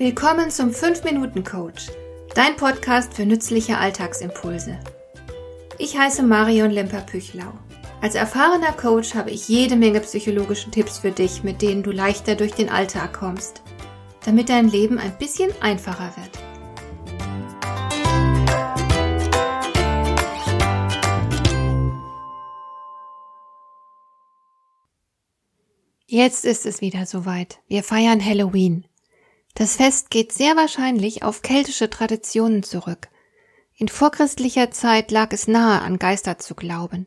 Willkommen zum 5-Minuten-Coach, dein Podcast für nützliche Alltagsimpulse. Ich heiße Marion Lemper-Püchlau. Als erfahrener Coach habe ich jede Menge psychologische Tipps für dich, mit denen du leichter durch den Alltag kommst, damit dein Leben ein bisschen einfacher wird. Jetzt ist es wieder soweit. Wir feiern Halloween. Das Fest geht sehr wahrscheinlich auf keltische Traditionen zurück. In vorchristlicher Zeit lag es nahe, an Geister zu glauben.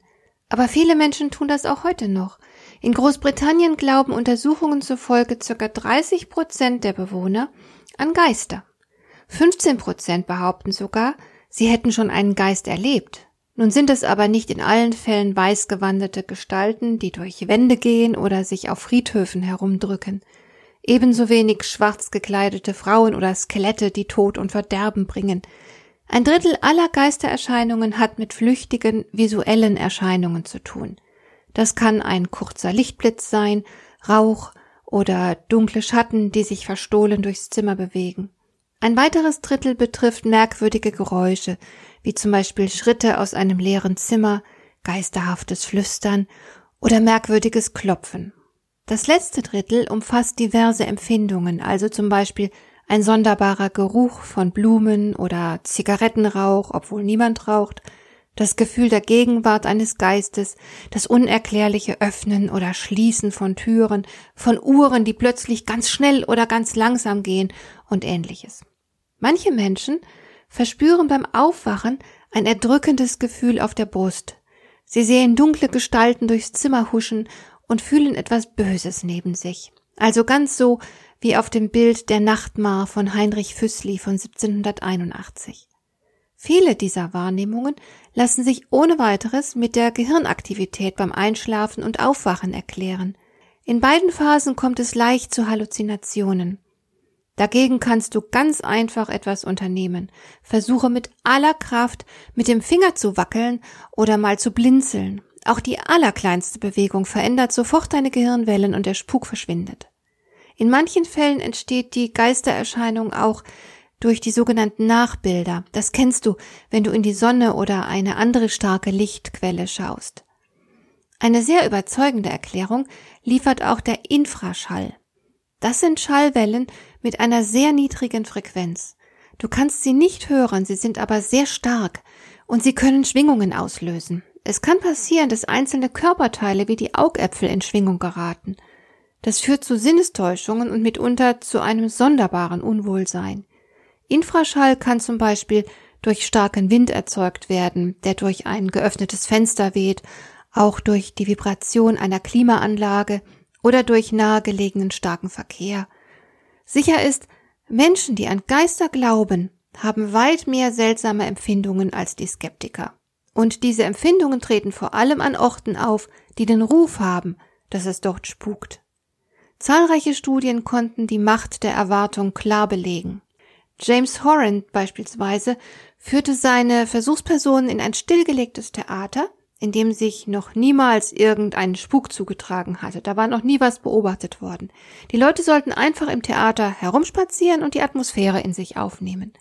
Aber viele Menschen tun das auch heute noch. In Großbritannien glauben Untersuchungen zufolge ca. 30 Prozent der Bewohner an Geister. 15 Prozent behaupten sogar, sie hätten schon einen Geist erlebt. Nun sind es aber nicht in allen Fällen weißgewandete Gestalten, die durch Wände gehen oder sich auf Friedhöfen herumdrücken. Ebenso wenig schwarz gekleidete Frauen oder Skelette, die Tod und Verderben bringen. Ein Drittel aller Geistererscheinungen hat mit flüchtigen visuellen Erscheinungen zu tun. Das kann ein kurzer Lichtblitz sein, Rauch oder dunkle Schatten, die sich verstohlen durchs Zimmer bewegen. Ein weiteres Drittel betrifft merkwürdige Geräusche, wie zum Beispiel Schritte aus einem leeren Zimmer, geisterhaftes Flüstern oder merkwürdiges Klopfen. Das letzte Drittel umfasst diverse Empfindungen, also zum Beispiel ein sonderbarer Geruch von Blumen oder Zigarettenrauch, obwohl niemand raucht, das Gefühl der Gegenwart eines Geistes, das unerklärliche Öffnen oder Schließen von Türen, von Uhren, die plötzlich ganz schnell oder ganz langsam gehen und ähnliches. Manche Menschen verspüren beim Aufwachen ein erdrückendes Gefühl auf der Brust. Sie sehen dunkle Gestalten durchs Zimmer huschen und fühlen etwas Böses neben sich. Also ganz so wie auf dem Bild der Nachtmar von Heinrich Füssli von 1781. Viele dieser Wahrnehmungen lassen sich ohne weiteres mit der Gehirnaktivität beim Einschlafen und Aufwachen erklären. In beiden Phasen kommt es leicht zu Halluzinationen. Dagegen kannst du ganz einfach etwas unternehmen. Versuche mit aller Kraft mit dem Finger zu wackeln oder mal zu blinzeln. Auch die allerkleinste Bewegung verändert sofort deine Gehirnwellen und der Spuk verschwindet. In manchen Fällen entsteht die Geistererscheinung auch durch die sogenannten Nachbilder. Das kennst du, wenn du in die Sonne oder eine andere starke Lichtquelle schaust. Eine sehr überzeugende Erklärung liefert auch der Infraschall. Das sind Schallwellen mit einer sehr niedrigen Frequenz. Du kannst sie nicht hören, sie sind aber sehr stark und sie können Schwingungen auslösen. Es kann passieren, dass einzelne Körperteile wie die Augäpfel in Schwingung geraten. Das führt zu Sinnestäuschungen und mitunter zu einem sonderbaren Unwohlsein. Infraschall kann zum Beispiel durch starken Wind erzeugt werden, der durch ein geöffnetes Fenster weht, auch durch die Vibration einer Klimaanlage oder durch nahegelegenen starken Verkehr. Sicher ist, Menschen, die an Geister glauben, haben weit mehr seltsame Empfindungen als die Skeptiker. Und diese Empfindungen treten vor allem an Orten auf, die den Ruf haben, dass es dort spukt. Zahlreiche Studien konnten die Macht der Erwartung klar belegen. James Horan beispielsweise führte seine Versuchspersonen in ein stillgelegtes Theater, in dem sich noch niemals irgendein Spuk zugetragen hatte. Da war noch nie was beobachtet worden. Die Leute sollten einfach im Theater herumspazieren und die Atmosphäre in sich aufnehmen.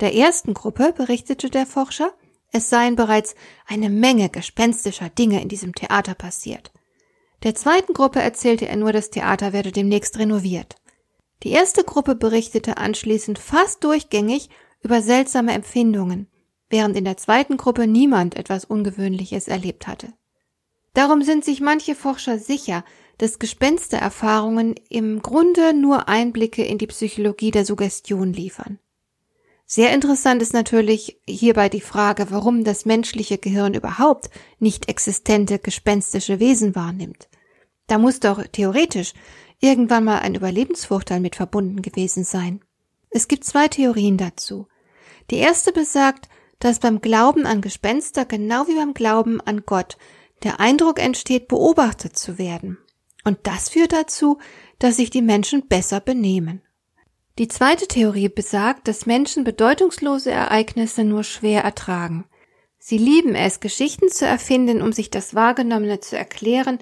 Der ersten Gruppe berichtete der Forscher, es seien bereits eine Menge gespenstischer Dinge in diesem Theater passiert. Der zweiten Gruppe erzählte er nur, das Theater werde demnächst renoviert. Die erste Gruppe berichtete anschließend fast durchgängig über seltsame Empfindungen, während in der zweiten Gruppe niemand etwas Ungewöhnliches erlebt hatte. Darum sind sich manche Forscher sicher, dass Gespenstererfahrungen im Grunde nur Einblicke in die Psychologie der Suggestion liefern. Sehr interessant ist natürlich hierbei die Frage, warum das menschliche Gehirn überhaupt nicht existente gespenstische Wesen wahrnimmt. Da muss doch theoretisch irgendwann mal ein Überlebensvorteil mit verbunden gewesen sein. Es gibt zwei Theorien dazu. Die erste besagt, dass beim Glauben an Gespenster genau wie beim Glauben an Gott der Eindruck entsteht, beobachtet zu werden. Und das führt dazu, dass sich die Menschen besser benehmen. Die zweite Theorie besagt, dass Menschen bedeutungslose Ereignisse nur schwer ertragen. Sie lieben es, Geschichten zu erfinden, um sich das Wahrgenommene zu erklären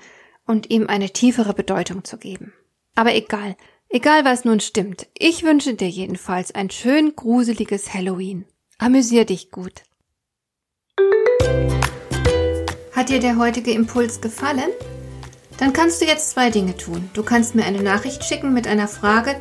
und ihm eine tiefere Bedeutung zu geben. Aber egal, Egal was nun stimmt, ich wünsche dir jedenfalls ein schön gruseliges Halloween. Amüsier dich gut. Hat dir der heutige Impuls gefallen? Dann kannst du jetzt zwei Dinge tun. Du kannst mir eine Nachricht schicken mit einer Frage,